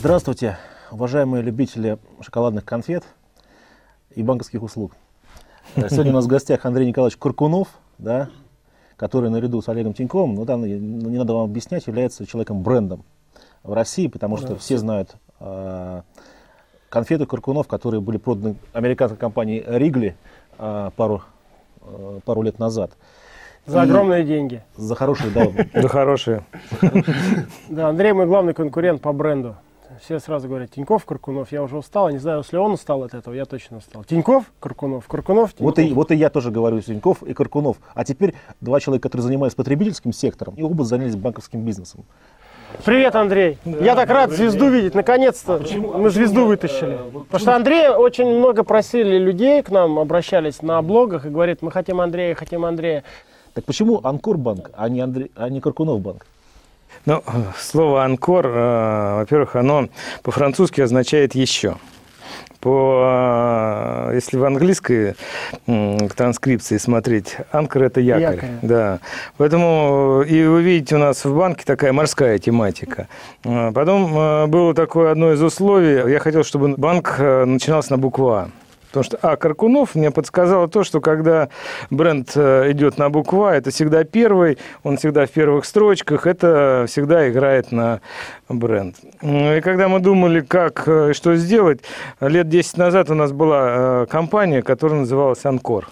Здравствуйте, уважаемые любители шоколадных конфет и банковских услуг. Э, сегодня у нас в гостях Андрей Николаевич Куркунов, да, который наряду с Олегом Тиньковым, ну там не надо вам объяснять, является человеком-брендом в России, потому что да, все знают э, конфеты Куркунов, которые были проданы американской компанией Ригли э, пару, э, пару лет назад. За огромные деньги. За хорошие, да. За хорошие. Да, Андрей мой главный конкурент по бренду. Все сразу говорят, Тиньков, Каркунов. Я уже устал, не знаю, если он устал от этого, я точно устал. Тиньков, Каркунов, Каркунов, Тиньков. Вот и, вот и я тоже говорю, Тиньков и Каркунов. А теперь два человека, которые занимаются потребительским сектором, и оба занялись банковским бизнесом. Привет, Андрей. Да, я так рад звезду день. видеть. Наконец-то а мы звезду вытащили. Вот Потому что Андрей очень много просили людей к нам, обращались на блогах и говорит, мы хотим Андрея, хотим Андрея. Так почему Анкорбанк, а не, Андрей, а не Каркунов банк? Ну, слово «анкор», э, во-первых, оно по-французски означает «еще». По, э, если в английской транскрипции смотреть, анкор – это якорь. якорь. Да. Поэтому, и вы видите, у нас в банке такая морская тематика. Э, потом было такое одно из условий. Я хотел, чтобы банк начинался на букву «А». Потому что, а, Каркунов мне подсказало то, что когда бренд э, идет на букву А, это всегда первый, он всегда в первых строчках, это всегда играет на бренд. И когда мы думали, как, э, что сделать, лет 10 назад у нас была э, компания, которая называлась «Анкор»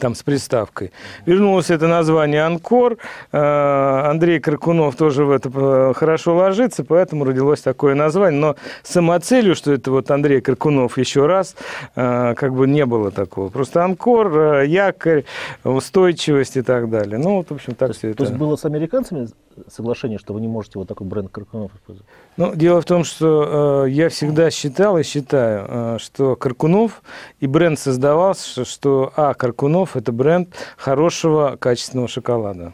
там с приставкой. Вернулось это название «Анкор». Э, Андрей Кракунов тоже в это э, хорошо ложится, поэтому родилось такое название. Но самоцелью, что это вот Андрей Кракунов еще раз, э, как бы не было такого. Просто «Анкор», якорь, устойчивость и так далее. Ну, вот, в общем, так то все есть, это. То есть было с американцами соглашение, что вы не можете вот такой бренд Кракунов использовать? Ну, дело в том, что э, я всегда считал и считаю, э, что Каркунов и бренд создавался, что, а, Каркунов – это бренд хорошего качественного шоколада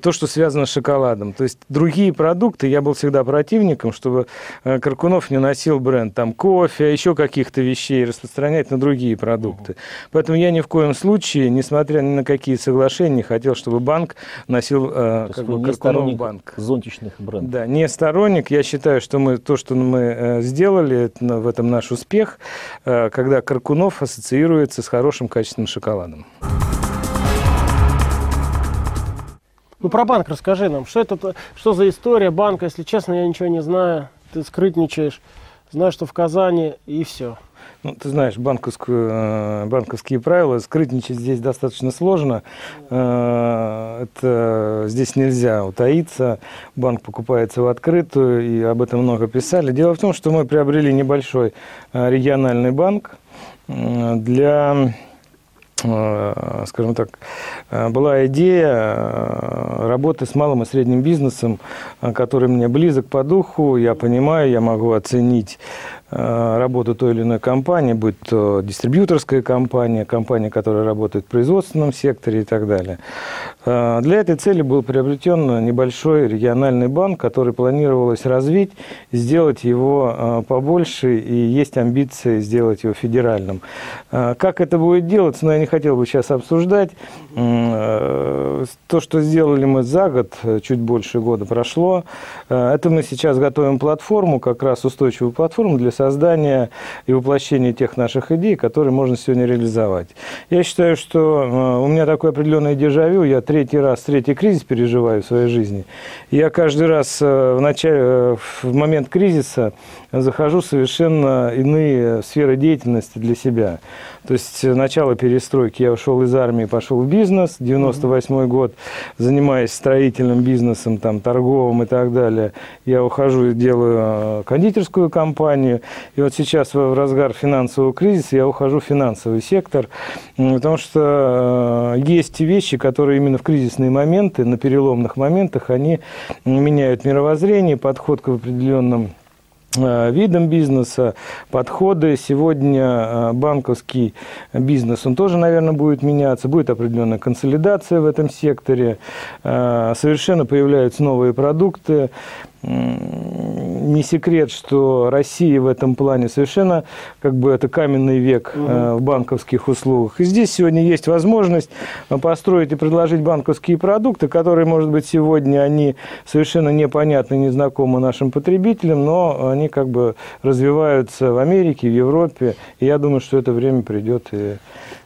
то, что связано с шоколадом. То есть другие продукты, я был всегда противником, чтобы э, Каркунов не носил бренд там кофе, еще каких-то вещей распространять на другие продукты. Поэтому я ни в коем случае, несмотря ни на какие соглашения, не хотел, чтобы банк носил э, как бы, Каркунов банк. зонтичных брендов. Да, не сторонник. Я считаю, что мы то, что мы э, сделали, в этом наш успех, когда Каркунов ассоциируется с хорошим качественным шоколадом. Ну, про банк расскажи нам. Что это, что за история банка? Если честно, я ничего не знаю. Ты скрытничаешь. Знаю, что в Казани, и все. Ну, ты знаешь, банковскую, э, банковские правила, скрытничать здесь достаточно сложно. Э, это, здесь нельзя утаиться. Банк покупается в открытую, и об этом много писали. Дело в том, что мы приобрели небольшой э, региональный банк для скажем так, э, была идея э, работы с малым и средним бизнесом, который мне близок по духу, я понимаю, я могу оценить Э, работу той или иной компании, будь то дистрибьюторская компания, компания, которая работает в производственном секторе и так далее. Э, для этой цели был приобретен небольшой региональный банк, который планировалось развить, сделать его э, побольше, и есть амбиции сделать его федеральным. Как это будет делаться, но ну, я не хотел бы сейчас обсуждать. То, что сделали мы за год, чуть больше года прошло, это мы сейчас готовим платформу, как раз устойчивую платформу для создания и воплощения тех наших идей, которые можно сегодня реализовать. Я считаю, что э, у меня такое определенное дежавю. Я третий раз, третий кризис переживаю в своей жизни. Я каждый раз э, в, начале, э, в момент кризиса захожу в совершенно иные сферы деятельности для себя. То есть начало перестройки я ушел из армии, пошел в бизнес. 98 год, занимаясь строительным бизнесом, там, торговым и так далее. Я ухожу и делаю кондитерскую компанию. И вот сейчас в разгар финансового кризиса я ухожу в финансовый сектор, потому что э, есть вещи, которые именно в кризисные моменты, на переломных моментах, они меняют мировоззрение, подход к определенным Э, видам бизнеса, подходы. Сегодня э, банковский бизнес, он тоже, наверное, будет меняться, будет определенная консолидация в этом секторе, э, совершенно появляются новые продукты. Не секрет, что Россия в этом плане совершенно как бы это каменный век угу. в банковских услугах. И здесь сегодня есть возможность построить и предложить банковские продукты, которые, может быть, сегодня они совершенно непонятны, незнакомы нашим потребителям, но они как бы развиваются в Америке, в Европе. И я думаю, что это время придет и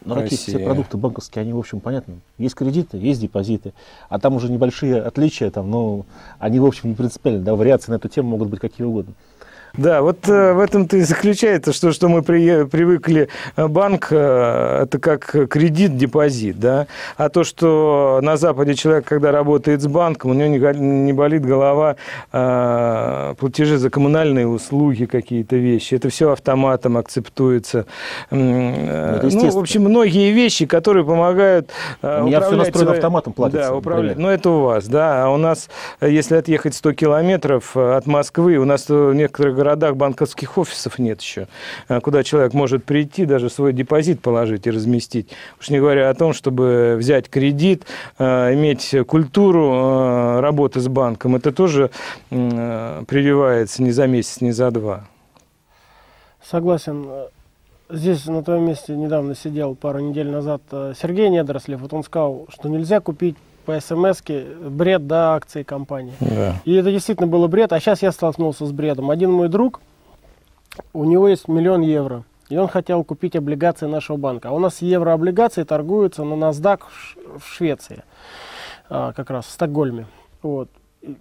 но какие все продукты банковские, они, в общем, понятны. Есть кредиты, есть депозиты, а там уже небольшие отличия, там, но они, в общем, не принципиальны, да, вариации на эту тему могут быть какие угодно. Да, вот э, в этом-то и заключается, что, что мы при, привыкли, э, банк э, это как кредит, депозит, да, а то, что на Западе человек, когда работает с банком, у него не, не болит голова, э, платежи за коммунальные услуги, какие-то вещи, это все автоматом акцептуется. Э, ну, в общем, многие вещи, которые помогают У меня все настроено свои... автоматом платится. Да, управлять. Но это у вас, да, а у нас, если отъехать 100 километров от Москвы, у нас в некоторых городах банковских офисов нет еще, э, куда человек может прийти, даже свой депозит положить и разместить. Уж не говоря о том, чтобы взять кредит, э, иметь культуру э, работы с банком. Это тоже прививается не за месяц, не за два. Согласен. Здесь на твоем месте недавно сидел пару недель назад Сергей Недорослев. Вот он сказал, что нельзя купить по смс бред до акции компании. Да. И это действительно было бред. А сейчас я столкнулся с бредом. Один мой друг, у него есть миллион евро. И он хотел купить облигации нашего банка. А у нас еврооблигации торгуются на NASDAQ в Швеции. А, как раз в Стокгольме. Вот.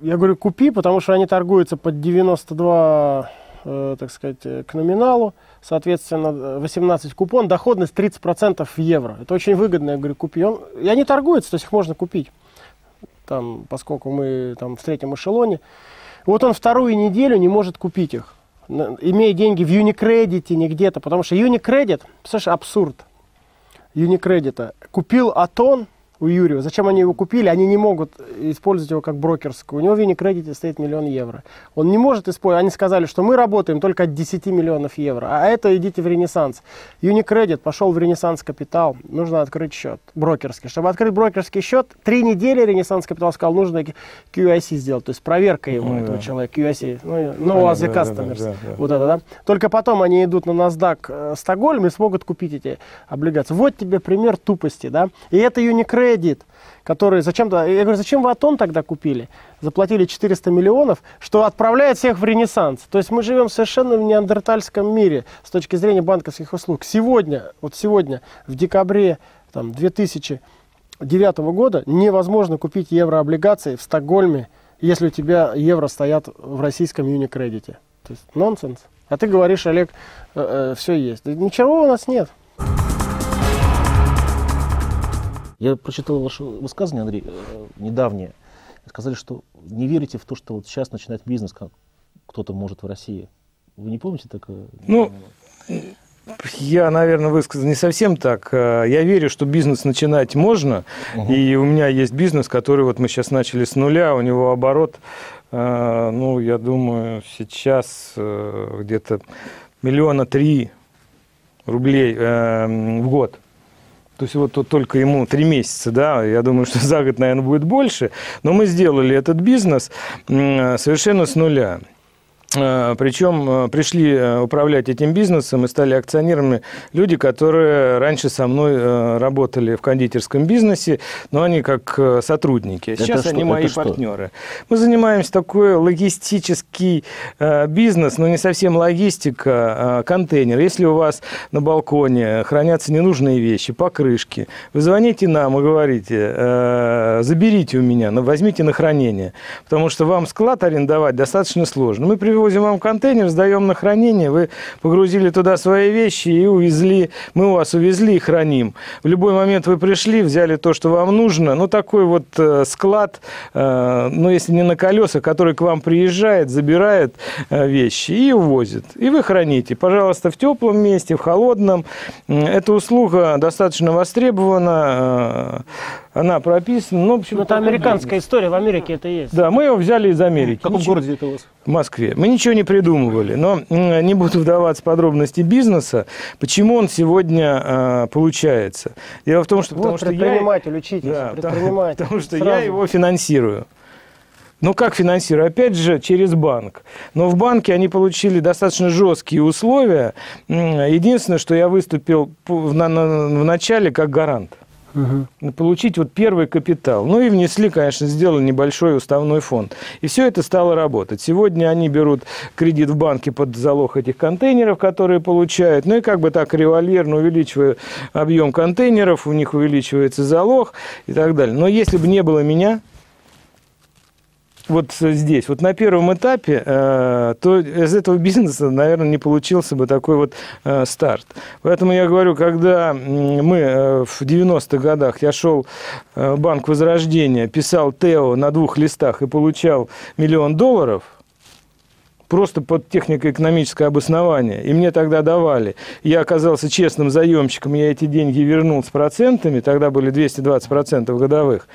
Я говорю, купи, потому что они торгуются под 92, э, так сказать, э, к номиналу соответственно, 18 купон, доходность 30% в евро. Это очень выгодно, я говорю, купи. Он, и они торгуются, то есть их можно купить, там, поскольку мы там, в третьем эшелоне. Вот он вторую неделю не может купить их, имея деньги в Unicredit, не где-то, потому что Unicredit, слушай, абсурд. Unicredit купил Атон, у Юрия. Зачем они его купили? Они не могут использовать его как брокерскую. У него в Unicredit стоит миллион евро. Он не может использовать. Они сказали, что мы работаем только от 10 миллионов евро. А это идите в Ренессанс. Unicredit пошел в Ренессанс Капитал. Нужно открыть счет брокерский. Чтобы открыть брокерский счет, три недели Ренессанс Капитал сказал, нужно QIC сделать. То есть проверка его, ну, этого да. человека. QIC. Ну, no as a customers. Да, да, да, вот это, да. Только потом они идут на NASDAQ э, Стокгольм и смогут купить эти облигации. Вот тебе пример тупости, да. И это Unicredit кредит, который зачем-то... Я говорю, зачем вы Атон тогда купили? Заплатили 400 миллионов, что отправляет всех в Ренессанс. То есть мы живем совершенно в неандертальском мире с точки зрения банковских услуг. Сегодня, вот сегодня, в декабре там, 2009 года невозможно купить еврооблигации в Стокгольме, если у тебя евро стоят в российском юникредите. То есть нонсенс. А ты говоришь, Олег, э, э, все есть. Ничего у нас нет. Я прочитал ваше высказывание, Андрей, э, недавнее. Сказали, что не верите в то, что вот сейчас начинать бизнес как кто-то может в России. Вы не помните такое? Ну, я, наверное, высказал не совсем так. Э, я верю, что бизнес начинать можно. Угу. И у меня есть бизнес, который вот мы сейчас начали с нуля. У него оборот, э, ну, я думаю, сейчас где-то миллиона три рублей в год. То есть вот только ему три месяца, да, я думаю, что за год, наверное, будет больше. Но мы сделали этот бизнес совершенно с нуля. А, Причем а, пришли а, управлять этим бизнесом и стали акционерами люди, которые раньше со мной работали в кондитерском бизнесе, но они как сотрудники. А сейчас это они что? мои это партнеры. Что? Мы занимаемся такой логистический бизнес, но не совсем логистика, а контейнер. Если у вас на балконе хранятся ненужные вещи, покрышки, вы звоните нам и говорите, заберите у меня, возьмите на хранение, потому что вам склад арендовать достаточно сложно. Мы привозим привозим вам контейнер, сдаем на хранение, вы погрузили туда свои вещи и увезли, мы у вас увезли и храним. В любой момент вы пришли, взяли то, что вам нужно, ну, такой вот э, склад, э, ну, если не на колесах, который к вам приезжает, забирает э, вещи и увозит. И вы храните, пожалуйста, в теплом месте, в холодном. Эта услуга достаточно востребована, она прописана. Ну, в общем, ну, это американская история, в Америке это есть. Да, мы его взяли из Америки. В каком Ничего... городе это у вас? В Москве. Мы ничего не придумывали, но не буду вдаваться в подробности бизнеса, почему он сегодня а, получается. Дело в том, что... Вот потому, что предприниматель, я... учитесь, да, предприниматель. Потому, потому что Сразу. я его финансирую. Ну, как финансирую? Опять же, через банк. Но в банке они получили достаточно жесткие условия. Единственное, что я выступил в, на, на, в начале как гарант. Угу. Получить вот первый капитал. Ну и внесли, конечно, сделали небольшой уставной фонд. И все это стало работать. Сегодня они берут кредит в банке под залог этих контейнеров, которые получают. Ну и как бы так револьверно увеличивая объем контейнеров, у них увеличивается залог и так далее. Но если бы не было меня, вот здесь, вот на первом этапе, э, то из этого бизнеса, наверное, не получился бы такой вот э, старт. Поэтому я говорю, когда мы э, в 90-х годах, я шел в Банк Возрождения, писал ТЭО на двух листах и получал миллион долларов, просто под технико-экономическое обоснование. И мне тогда давали. Я оказался честным заемщиком, я эти деньги вернул с процентами, тогда были 220% годовых.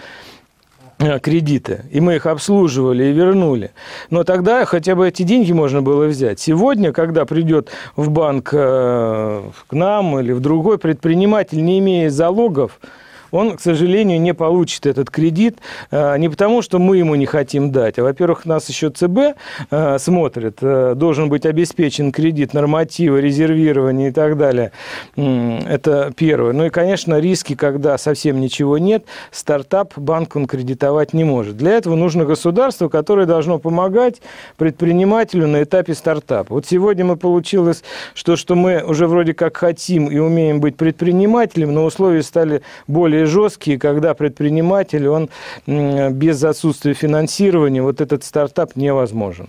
Э, кредиты, и мы их обслуживали и вернули. Но тогда хотя бы эти деньги можно было взять. Сегодня, когда придет в банк э, к нам или в другой предприниматель, не имея залогов, он, к сожалению, не получит этот кредит э, не потому, что мы ему не хотим дать, а, во-первых, нас еще ЦБ э, смотрит, э, должен быть обеспечен кредит, нормативы, резервирование и так далее. Это первое. Ну и, конечно, риски, когда совсем ничего нет, стартап банк он кредитовать не может. Для этого нужно государство, которое должно помогать предпринимателю на этапе стартапа. Вот сегодня мы получилось, что, что мы уже вроде как хотим и умеем быть предпринимателем, но условия стали более более жесткие, когда предприниматель, он без отсутствия финансирования, вот этот стартап невозможен.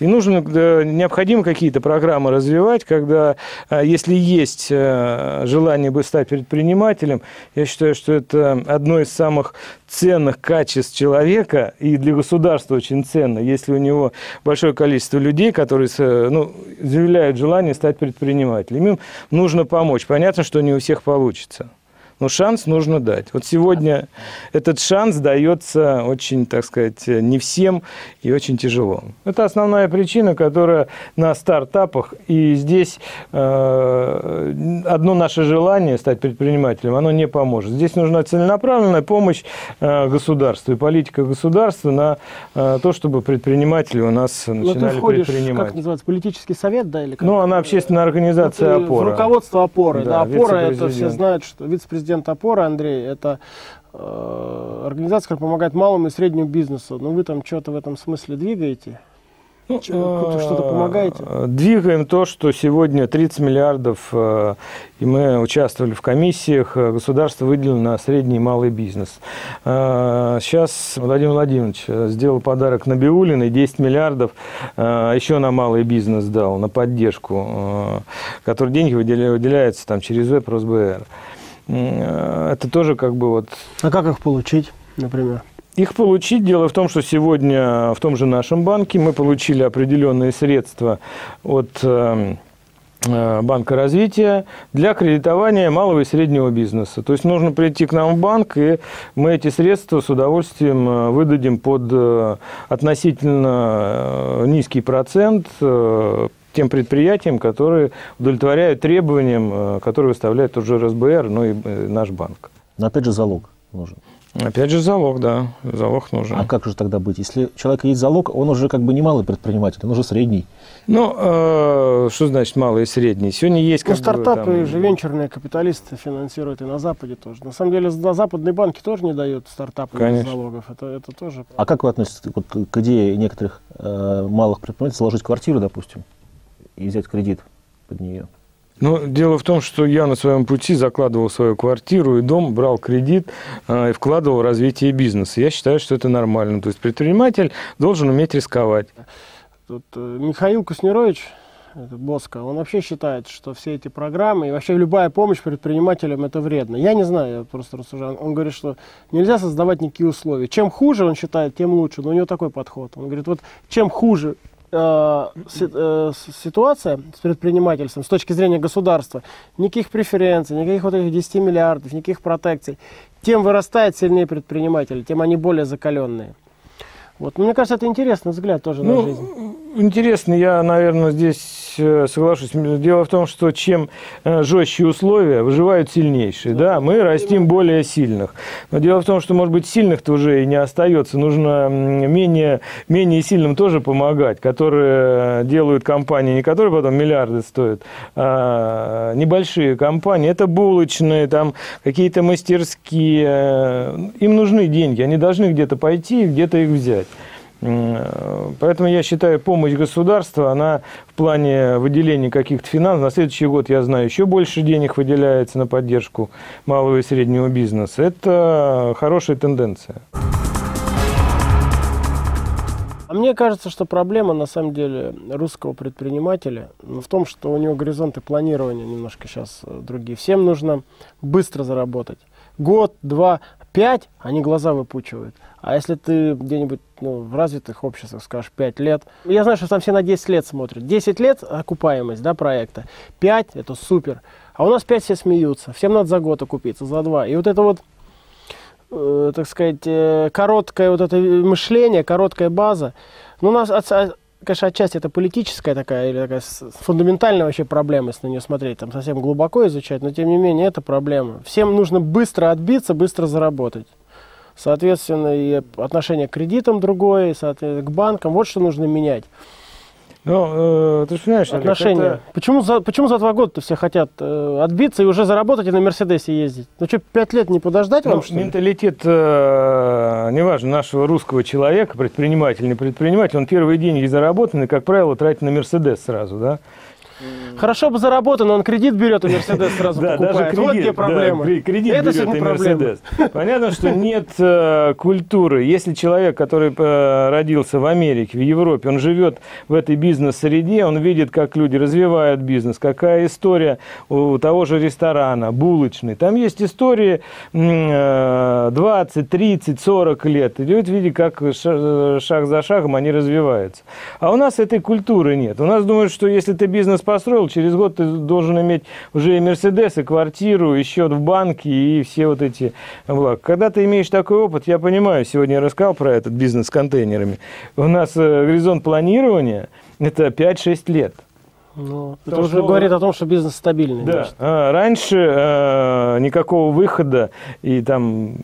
И нужно, необходимо какие-то программы развивать, когда, а, если есть э, желание бы стать предпринимателем, я считаю, что это одно из самых ценных качеств человека и для государства очень ценно, если у него большое количество людей, которые ну, заявляют желание стать предпринимателем. Им нужно помочь. Понятно, что не у всех получится. Но шанс нужно дать. Вот сегодня этот шанс дается очень, так сказать, не всем и очень тяжело. Это основная причина, которая на стартапах. И здесь э, одно наше желание стать предпринимателем, оно не поможет. Здесь нужна целенаправленная помощь э, государству и политика государства на э, то, чтобы предприниматели у нас начинали Но ты предпринимать. Как называется, политический совет, да? Или как? Ну, она общественная организация «Опора». Руководство «Опоры». Да, да «Опора» это все знают, что вице-президент президент опоры Андрей, это э, организация, которая помогает малому и среднему бизнесу. Ну, вы там что-то в этом смысле двигаете? Ну, что-то помогаете? Э, двигаем то, что сегодня 30 миллиардов, э, и мы участвовали в комиссиях, э, государство выделило на средний и малый бизнес. Сейчас Владимир Владимирович сделал подарок на Биулина, 10 миллиардов еще на малый бизнес дал, на поддержку, который деньги выделяются там через ВЭП, РосБР. Э, это тоже как бы вот... А как их получить, например? Их получить, дело в том, что сегодня в том же нашем банке мы получили определенные средства от э, э, Банка развития для кредитования малого и среднего бизнеса. То есть нужно прийти к нам в банк, и мы эти средства с удовольствием выдадим под относительно низкий процент тем предприятиям, которые удовлетворяют требованиям, э, которые выставляет уже РСБР, ну и э, наш банк. Но опять же залог нужен. Опять же залог, да, залог нужен. А как же тогда быть? Если у человека есть залог, он уже как бы не малый предприниматель, он уже средний. Ну, э, что значит малый и средний? Сегодня есть... Ну, стартапы бы, там... же венчурные капиталисты финансируют и на Западе тоже. На самом деле, на западные банки тоже не дают стартапы без залогов. Это, это тоже... А как вы относитесь вот, к идее некоторых э, малых предпринимателей заложить квартиру, допустим? И взять кредит под нее. Ну, дело в том, что я на своем пути закладывал свою квартиру и дом, брал кредит э, и вкладывал в развитие бизнеса. Я считаю, что это нормально. То есть предприниматель должен уметь рисковать. Тут э, Михаил Куснерович, это Боско, он вообще считает, что все эти программы и вообще любая помощь предпринимателям это вредно. Я не знаю, я просто рассуждаю. Он говорит, что нельзя создавать никакие условия. Чем хуже, он считает, тем лучше. Но у него такой подход. Он говорит, вот чем хуже ситуация с предпринимательством с точки зрения государства, никаких преференций, никаких вот этих 10 миллиардов, никаких протекций, тем вырастает сильнее предприниматели, тем они более закаленные. Вот. Но мне кажется, это интересный взгляд тоже ну, на жизнь. Интересно, я, наверное, здесь э, соглашусь. Дело в том, что чем э, жестче условия, выживают сильнейшие. Да, мы растим более сильных. Но дело в том, что, может быть, сильных-то уже и не остается. Нужно менее, менее сильным тоже помогать, которые делают компании, не которые потом миллиарды стоят, а небольшие компании. Это булочные, там какие-то мастерские. Им нужны деньги, они должны где-то пойти и где-то их взять. Поэтому я считаю, помощь государства, она в плане выделения каких-то финансов, на следующий год, я знаю, еще больше денег выделяется на поддержку малого и среднего бизнеса. Это хорошая тенденция. А мне кажется, что проблема на самом деле русского предпринимателя в том, что у него горизонты планирования немножко сейчас э, другие. Всем нужно быстро заработать. Год, два, пять, они глаза выпучивают. А если ты где-нибудь ну, в развитых обществах скажешь 5 лет, я знаю, что там все на 10 лет смотрят. 10 лет окупаемость да, проекта, 5 это супер. А у нас 5 все смеются, всем надо за год окупиться, за 2. И вот это вот, э, так сказать, э, короткое вот это мышление, короткая база, ну, нас, от, конечно, отчасти это политическая такая или такая фундаментальная вообще проблема, если на нее смотреть, там совсем глубоко изучать, но тем не менее это проблема. Всем нужно быстро отбиться, быстро заработать. Соответственно, и отношение к кредитам другое, соответственно, к банкам. Вот что нужно менять. Ну, э, ты же понимаешь, отношения. Это... Почему, за, почему за два года все хотят э, отбиться и уже заработать и на Мерседесе ездить? Ну что, пять лет не подождать ну, вам, что Менталитет, э, неважно, нашего русского человека, предприниматель, не предприниматель, он первые деньги заработанные, как правило, тратит на Мерседес сразу, да? Хорошо бы заработано, он кредит берет, и Мерседес сразу да, покупает. Даже кредит, вот где проблема. Да, кредит Это берет и Мерседес. Понятно, что нет э, культуры. Если человек, который э, родился в Америке, в Европе, он живет в этой бизнес-среде, он видит, как люди развивают бизнес, какая история у того же ресторана, булочный. Там есть истории э, 20, 30, 40 лет. Идет, видите, как шаг за шагом они развиваются. А у нас этой культуры нет. У нас думают, что если ты бизнес построил, через год ты должен иметь уже и Мерседес, и квартиру, и счет в банке, и все вот эти блага. Когда ты имеешь такой опыт, я понимаю, сегодня я рассказал про этот бизнес с контейнерами. У нас э, горизонт планирования – это 5-6 лет. Ну, это уже что... говорит о том, что бизнес стабильный. Да. А, раньше э, никакого выхода и там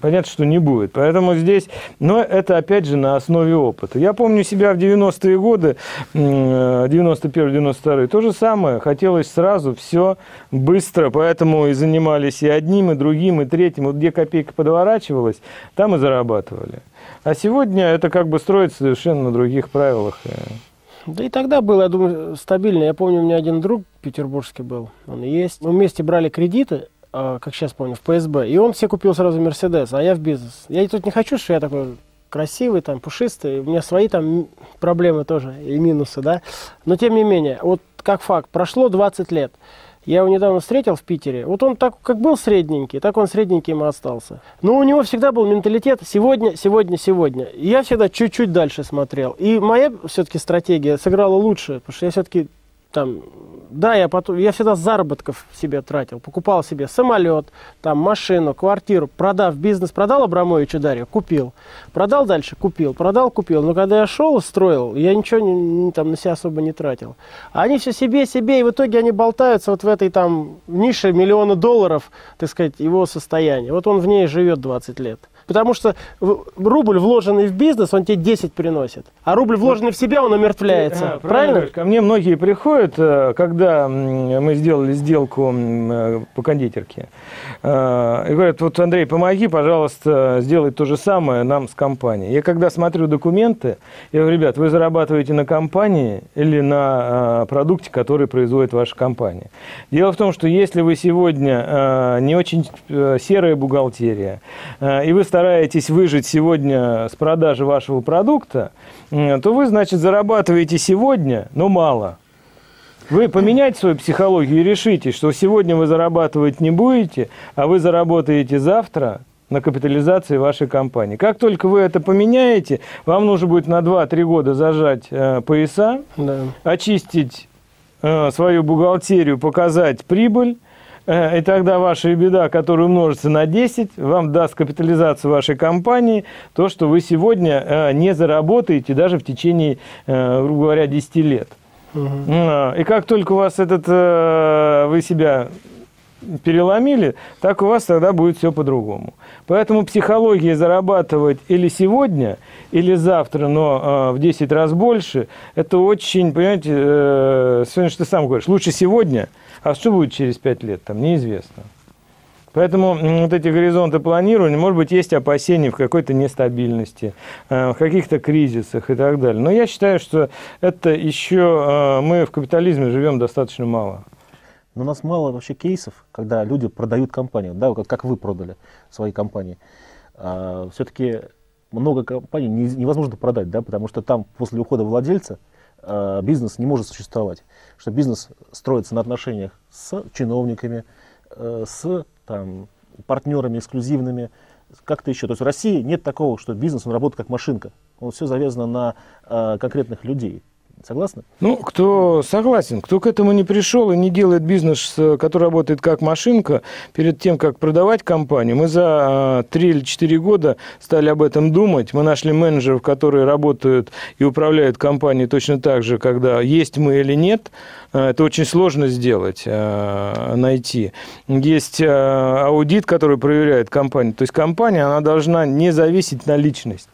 понятно, что не будет. Поэтому здесь, но это опять же на основе опыта. Я помню себя в 90-е годы, 91-92, то же самое, хотелось сразу все быстро, поэтому и занимались и одним, и другим, и третьим. Вот где копейка подворачивалась, там и зарабатывали. А сегодня это как бы строится совершенно на других правилах. Да и тогда было, я думаю, стабильно. Я помню, у меня один друг петербургский был, он есть. Мы вместе брали кредиты, как сейчас помню, в ПСБ. И он все купил сразу Мерседес, а я в бизнес. Я тут не хочу, что я такой красивый, там, пушистый. У меня свои там проблемы тоже и минусы, да. Но тем не менее, вот как факт, прошло 20 лет. Я его недавно встретил в Питере. Вот он так, как был средненький, так он средненьким и остался. Но у него всегда был менталитет сегодня, сегодня, сегодня. И я всегда чуть-чуть дальше смотрел. И моя все-таки стратегия сыграла лучше, потому что я все-таки там да, я, потом, я всегда заработков себе тратил. Покупал себе самолет, там, машину, квартиру. Продав бизнес, продал Абрамовичу Дарью, купил. Продал дальше, купил. Продал, купил. Но когда я шел, строил, я ничего не, там на себя особо не тратил. А они все себе, себе, и в итоге они болтаются вот в этой там нише миллиона долларов, так сказать, его состояния. Вот он в ней живет 20 лет. Потому что рубль, вложенный в бизнес, он тебе 10 приносит. А рубль, вложенный в себя, он умертвляется. А, правильно? правильно? Ко мне многие приходят, э, когда мы сделали сделку по кондитерке. И говорят, вот, Андрей, помоги, пожалуйста, сделать то же самое нам с компанией. Я когда смотрю документы, я говорю, ребят, вы зарабатываете на компании или на продукте, который производит ваша компания. Дело в том, что если вы сегодня не очень серая бухгалтерия, и вы стараетесь выжить сегодня с продажи вашего продукта, то вы, значит, зарабатываете сегодня, но мало. Вы поменяете свою психологию и решите, что сегодня вы зарабатывать не будете, а вы заработаете завтра на капитализации вашей компании. Как только вы это поменяете, вам нужно будет на 2-3 года зажать э, пояса, да. очистить э, свою бухгалтерию, показать прибыль, и тогда ваша беда, которая умножится на 10, вам даст капитализацию вашей компании, то, что вы сегодня э, не заработаете даже в течение, э, грубо говоря, 10 лет. Угу. И как только у вас этот, вы себя переломили, так у вас тогда будет все по-другому. Поэтому психология зарабатывать или сегодня, или завтра, но э, в 10 раз больше, это очень, понимаете, э, сегодня что ты сам говоришь, лучше сегодня, а что будет через 5 лет, там неизвестно. Поэтому вот эти горизонты планирования, может быть, есть опасения в какой-то нестабильности, э, в каких-то кризисах и так далее. Но я считаю, что это еще э, мы в капитализме живем достаточно мало. Но у нас мало вообще кейсов, когда люди продают компанию, да, как вы продали свои компании. А, все-таки много компаний невозможно продать, да, потому что там после ухода владельца а, бизнес не может существовать. Что бизнес строится на отношениях с чиновниками, а, с там, партнерами эксклюзивными, как-то еще. То есть в России нет такого, что бизнес он работает как машинка. Он все завязано на а, конкретных людей. Согласны? Ну, кто согласен, кто к этому не пришел и не делает бизнес, который работает как машинка, перед тем, как продавать компанию, мы за 3 или 4 года стали об этом думать. Мы нашли менеджеров, которые работают и управляют компанией точно так же, когда есть мы или нет. Э, это очень сложно сделать, э, найти. Есть аудит, который проверяет компанию. То есть компания, она должна не зависеть на личность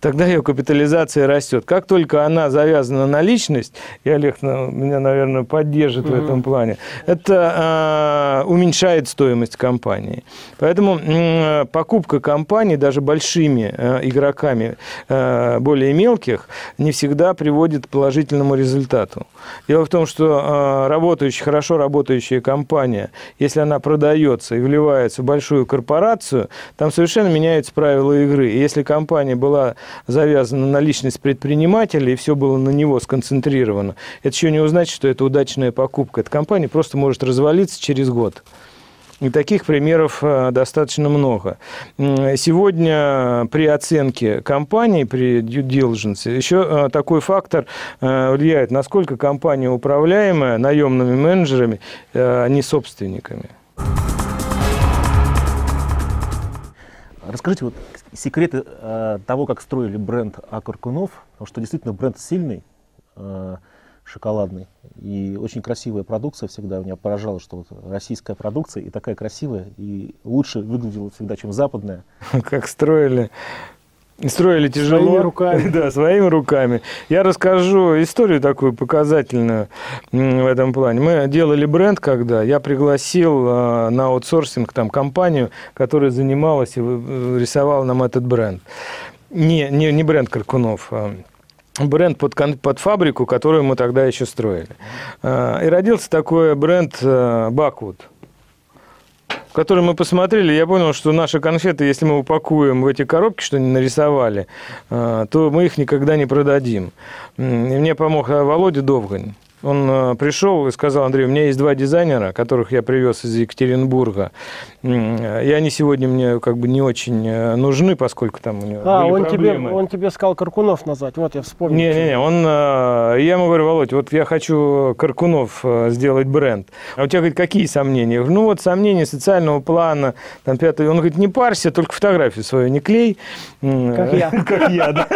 тогда ее капитализация растет. Как только она завязана на личность, и Олег меня, наверное, поддержит угу. в этом плане, это э, уменьшает стоимость компании. Поэтому э, покупка компании даже большими э, игроками э, более мелких не всегда приводит к положительному результату. Дело в том, что э, работающая, хорошо работающая компания, если она продается и вливается в большую корпорацию, там совершенно меняются правила игры. И если компания была завязано на личность предпринимателя, и все было на него сконцентрировано, это еще не значит, что это удачная покупка. Эта компания просто может развалиться через год. И таких примеров э, достаточно много. Сегодня при оценке компании, при due diligence, еще э, такой фактор э, влияет, насколько компания управляемая наемными менеджерами, а не собственниками. Расскажите, вот секреты э, того, как строили бренд Акаркунов, потому что действительно бренд сильный, э, шоколадный, и очень красивая продукция всегда. Меня поражало, что вот российская продукция и такая красивая, и лучше выглядела всегда, чем западная. Как строили Строили тяжело. Своими руками. Да, своими руками. Я расскажу историю такую показательную в этом плане. Мы делали бренд, когда я пригласил э, на аутсорсинг там компанию, которая занималась и рисовала нам этот бренд. Не, не, не бренд Каркунов, а бренд под, под фабрику, которую мы тогда еще строили. Э, и родился такой бренд Баквуд который мы посмотрели, я понял, что наши конфеты, если мы упакуем в эти коробки, что они нарисовали, э, то мы их никогда не продадим. И мне помог э, Володя Довгань. Он э, пришел и сказал, Андрей, у меня есть два дизайнера, которых я привез из Екатеринбурга. И они сегодня мне как бы не очень э, нужны, поскольку там у него А, он тебе, он тебе сказал Каркунов назвать, вот я вспомнил. Не-не-не, он, э, я ему говорю, Володь, вот я хочу Каркунов сделать бренд. А у тебя, говорит, какие сомнения? Я говорю, ну вот сомнения социального плана, там пятый. Он говорит, не парься, только фотографию свою не клей. Как я. Как я, да.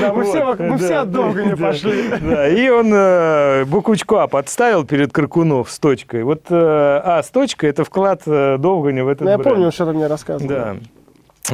Да, мы все долго не пошли. Да, и он буквочку А подставил перед Каркунов с точкой. Вот э, А с точкой – это вклад э, Довганя в этот ну, Я бренд. помню, что ты мне рассказывал. Да.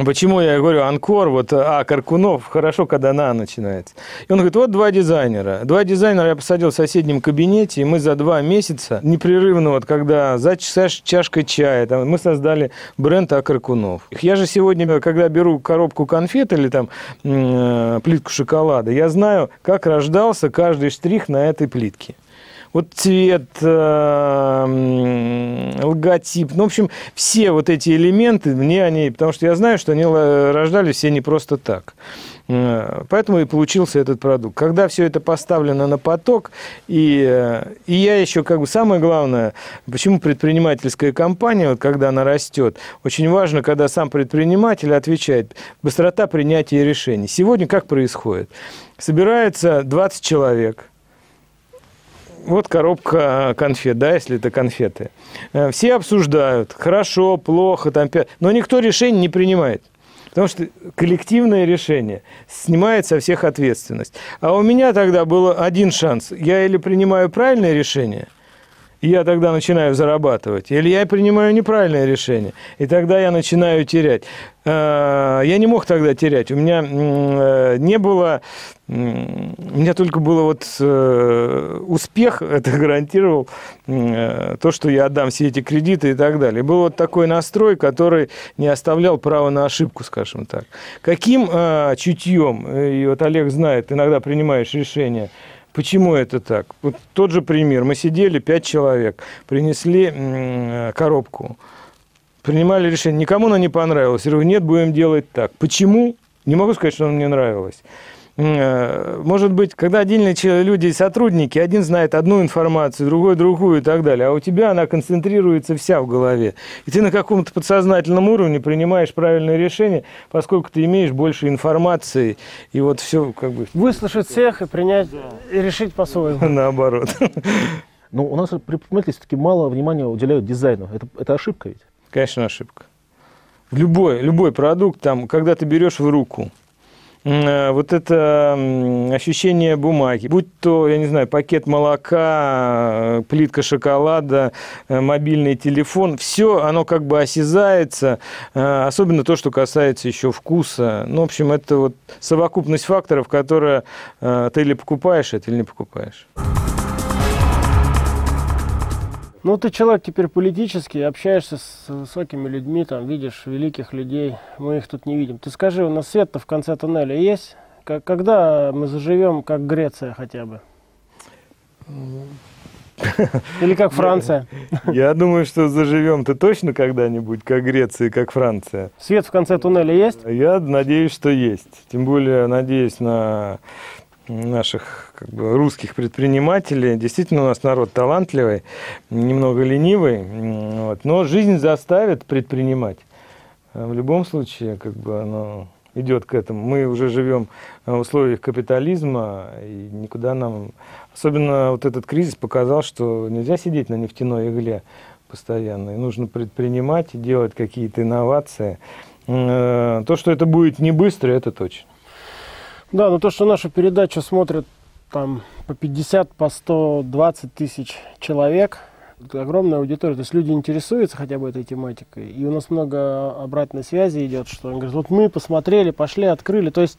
Почему я говорю Анкор, вот, а, Каркунов, хорошо, когда на начинается. И он говорит, вот два дизайнера. Два дизайнера я посадил в соседнем кабинете, и мы за два месяца, непрерывно, вот, когда за чашкой чая, там, мы создали бренд А Каркунов. Я же сегодня, когда беру коробку конфет или там э, плитку шоколада, я знаю, как рождался каждый штрих на этой плитке вот цвет, э, логотип, ну, в общем, все вот эти элементы, мне они, потому что я знаю, что они рождались все не просто так. Э, поэтому и получился этот продукт. Когда все это поставлено на поток, и, э, и я еще, как бы, самое главное, почему предпринимательская компания, вот когда она растет, очень важно, когда сам предприниматель отвечает, быстрота принятия решений. Сегодня как происходит? Собирается 20 человек – вот коробка конфет, да, если это конфеты. Э, все обсуждают, хорошо, плохо, там, но никто решение не принимает. Потому что коллективное решение снимает со всех ответственность. А у меня тогда был один шанс. Я или принимаю правильное решение – я тогда начинаю зарабатывать. Или я принимаю неправильное решение, и тогда я начинаю терять. Э, я не мог тогда терять. У меня э, не было... У меня только было вот э, успех, это гарантировал то, что я отдам все эти кредиты и так далее. Был вот такой настрой, который не оставлял права на ошибку, скажем так. Каким чутьем, и вот Олег знает, иногда принимаешь решение, Почему это так? Вот тот же пример. Мы сидели, пять человек, принесли коробку, принимали решение. Никому она не понравилась. Я говорю, нет, будем делать так. Почему? Не могу сказать, что она мне нравилась. Э, может быть, когда отдельные люди, сотрудники, один знает одну информацию, другой другую и так далее, а у тебя она концентрируется вся в голове. И ты на каком-то подсознательном уровне принимаешь правильное решение, поскольку ты имеешь больше информации, и вот все как бы... Выслушать всех и принять, и решить по-своему. Наоборот. Но у нас при предпринимателей все-таки мало внимания уделяют дизайну. Это, это ошибка ведь? Конечно, ошибка. Любой, любой продукт, там, когда ты берешь в руку, вот это ощущение бумаги, будь то, я не знаю, пакет молока, плитка шоколада, э, мобильный телефон, все оно как бы осязается, э, особенно то, что касается еще вкуса. Ну, в общем, это вот совокупность факторов, которые ты или покупаешь это, или не покупаешь. Ну, ты человек теперь политический, общаешься с высокими людьми, там, видишь великих людей, мы их тут не видим. Ты скажи, у нас свет-то в конце туннеля есть? Когда мы заживем, как Греция хотя бы? Или как Франция? Я думаю, что заживем-то точно когда-нибудь, как Греция как Франция. Свет в конце туннеля есть? Я надеюсь, что есть. Тем более, надеюсь на наших как бы, русских предпринимателей. Действительно, у нас народ талантливый, немного ленивый, вот, но жизнь заставит предпринимать. А в любом случае, как бы оно идет к этому. Мы уже живем в условиях капитализма, и никуда нам... Особенно вот этот кризис показал, что нельзя сидеть на нефтяной игле постоянно, и нужно предпринимать делать какие-то инновации. Э, то, что это будет не быстро, это точно. Да, но то, что нашу передачу смотрят там по 50, по 120 тысяч человек, это огромная аудитория, то есть люди интересуются хотя бы этой тематикой, и у нас много обратной связи идет, что они говорят, вот мы посмотрели, пошли, открыли, то есть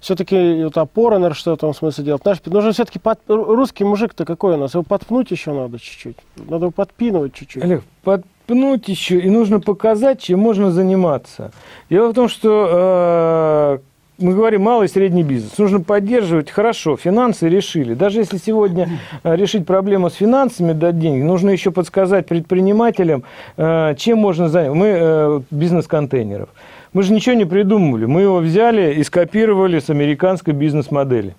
все-таки вот опора, наверное, что в этом смысле делать. Наш, нужно все-таки под, русский мужик-то какой у нас, его подпнуть еще надо чуть-чуть, надо его подпинывать чуть-чуть. Олег, подпнуть еще, и нужно показать, чем можно заниматься. Дело в том, что э, мы говорим малый и средний бизнес. Нужно поддерживать хорошо. Финансы решили. Даже если сегодня э, решить проблему с финансами, дать деньги, нужно еще подсказать предпринимателям, э, чем можно заняться. Мы э, бизнес-контейнеров. Мы же ничего не придумывали. Мы его взяли и скопировали с американской бизнес-модели.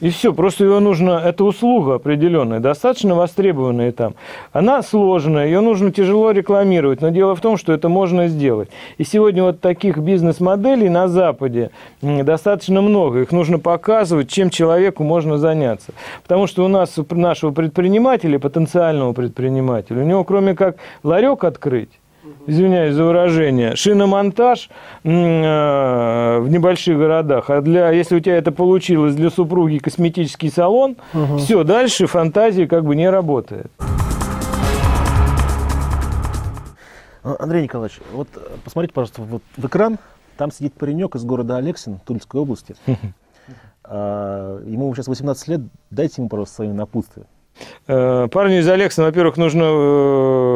И все, просто ее нужно, это услуга определенная, достаточно востребованная там. Она сложная, ее нужно тяжело рекламировать, но дело в том, что это можно сделать. И сегодня вот таких бизнес-моделей на Западе достаточно много. Их нужно показывать, чем человеку можно заняться. Потому что у нас, у нашего предпринимателя, потенциального предпринимателя, у него кроме как ларек открыть, извиняюсь за выражение, шиномонтаж э, в небольших городах, а для, если у тебя это получилось для супруги косметический салон, угу. все, дальше фантазия как бы не работает. А, Андрей Николаевич, вот посмотрите, пожалуйста, вот в экран, там сидит паренек из города Алексин, Тульской области. А, ему сейчас 18 лет, дайте ему, пожалуйста, свои напутствия. Э, парню из Алексина, во-первых, нужно э,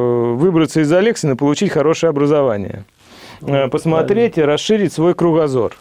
выбраться из Алексина, получить хорошее образование. Э, посмотреть и расширить свой кругозор.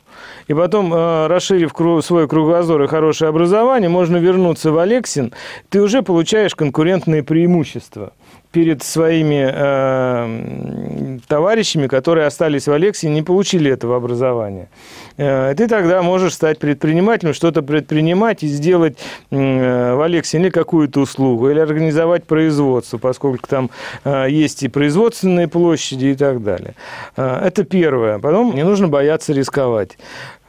И потом, расширив свой кругозор и хорошее образование, можно вернуться в Алексин, ты уже получаешь конкурентные преимущества перед своими э, товарищами, которые остались в Алексии, не получили этого образования. Э, ты тогда можешь стать предпринимателем, что-то предпринимать и сделать э, в Алексии или какую-то услугу, или организовать производство, поскольку там э, есть и производственные площади и так далее. Э, это первое. Потом не нужно бояться рисковать.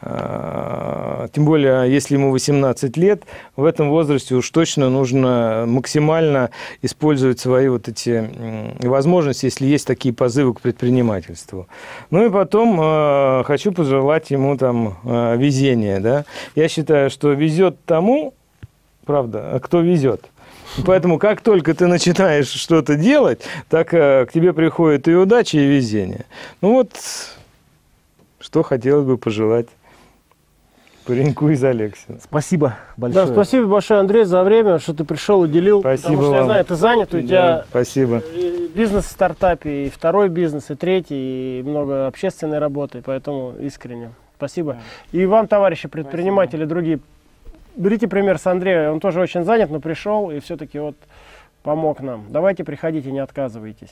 А, Тем более, если ему 18 лет, в этом возрасте уж точно нужно максимально использовать свои вот эти возможности, если есть такие позывы к предпринимательству. Ну и потом э, хочу пожелать ему там э, везения. Да? Я считаю, что везет тому, правда, кто везет. Поэтому как только ты начинаешь что-то делать, так э, к тебе приходит и удача, и везение. Ну вот, что хотелось бы пожелать пареньку из Алексина. Спасибо большое. Да, спасибо большое, Андрей, за время, что ты пришел, уделил. Спасибо потому что я знаю, ты занят, у Да, тебя спасибо. бизнес в стартапе, и второй бизнес, и третий, и много общественной работы, поэтому искренне. Спасибо. И вам, товарищи предприниматели, другие, берите пример с Андрея. Он тоже очень занят, но пришел и все-таки вот помог нам. Давайте приходите, не отказывайтесь.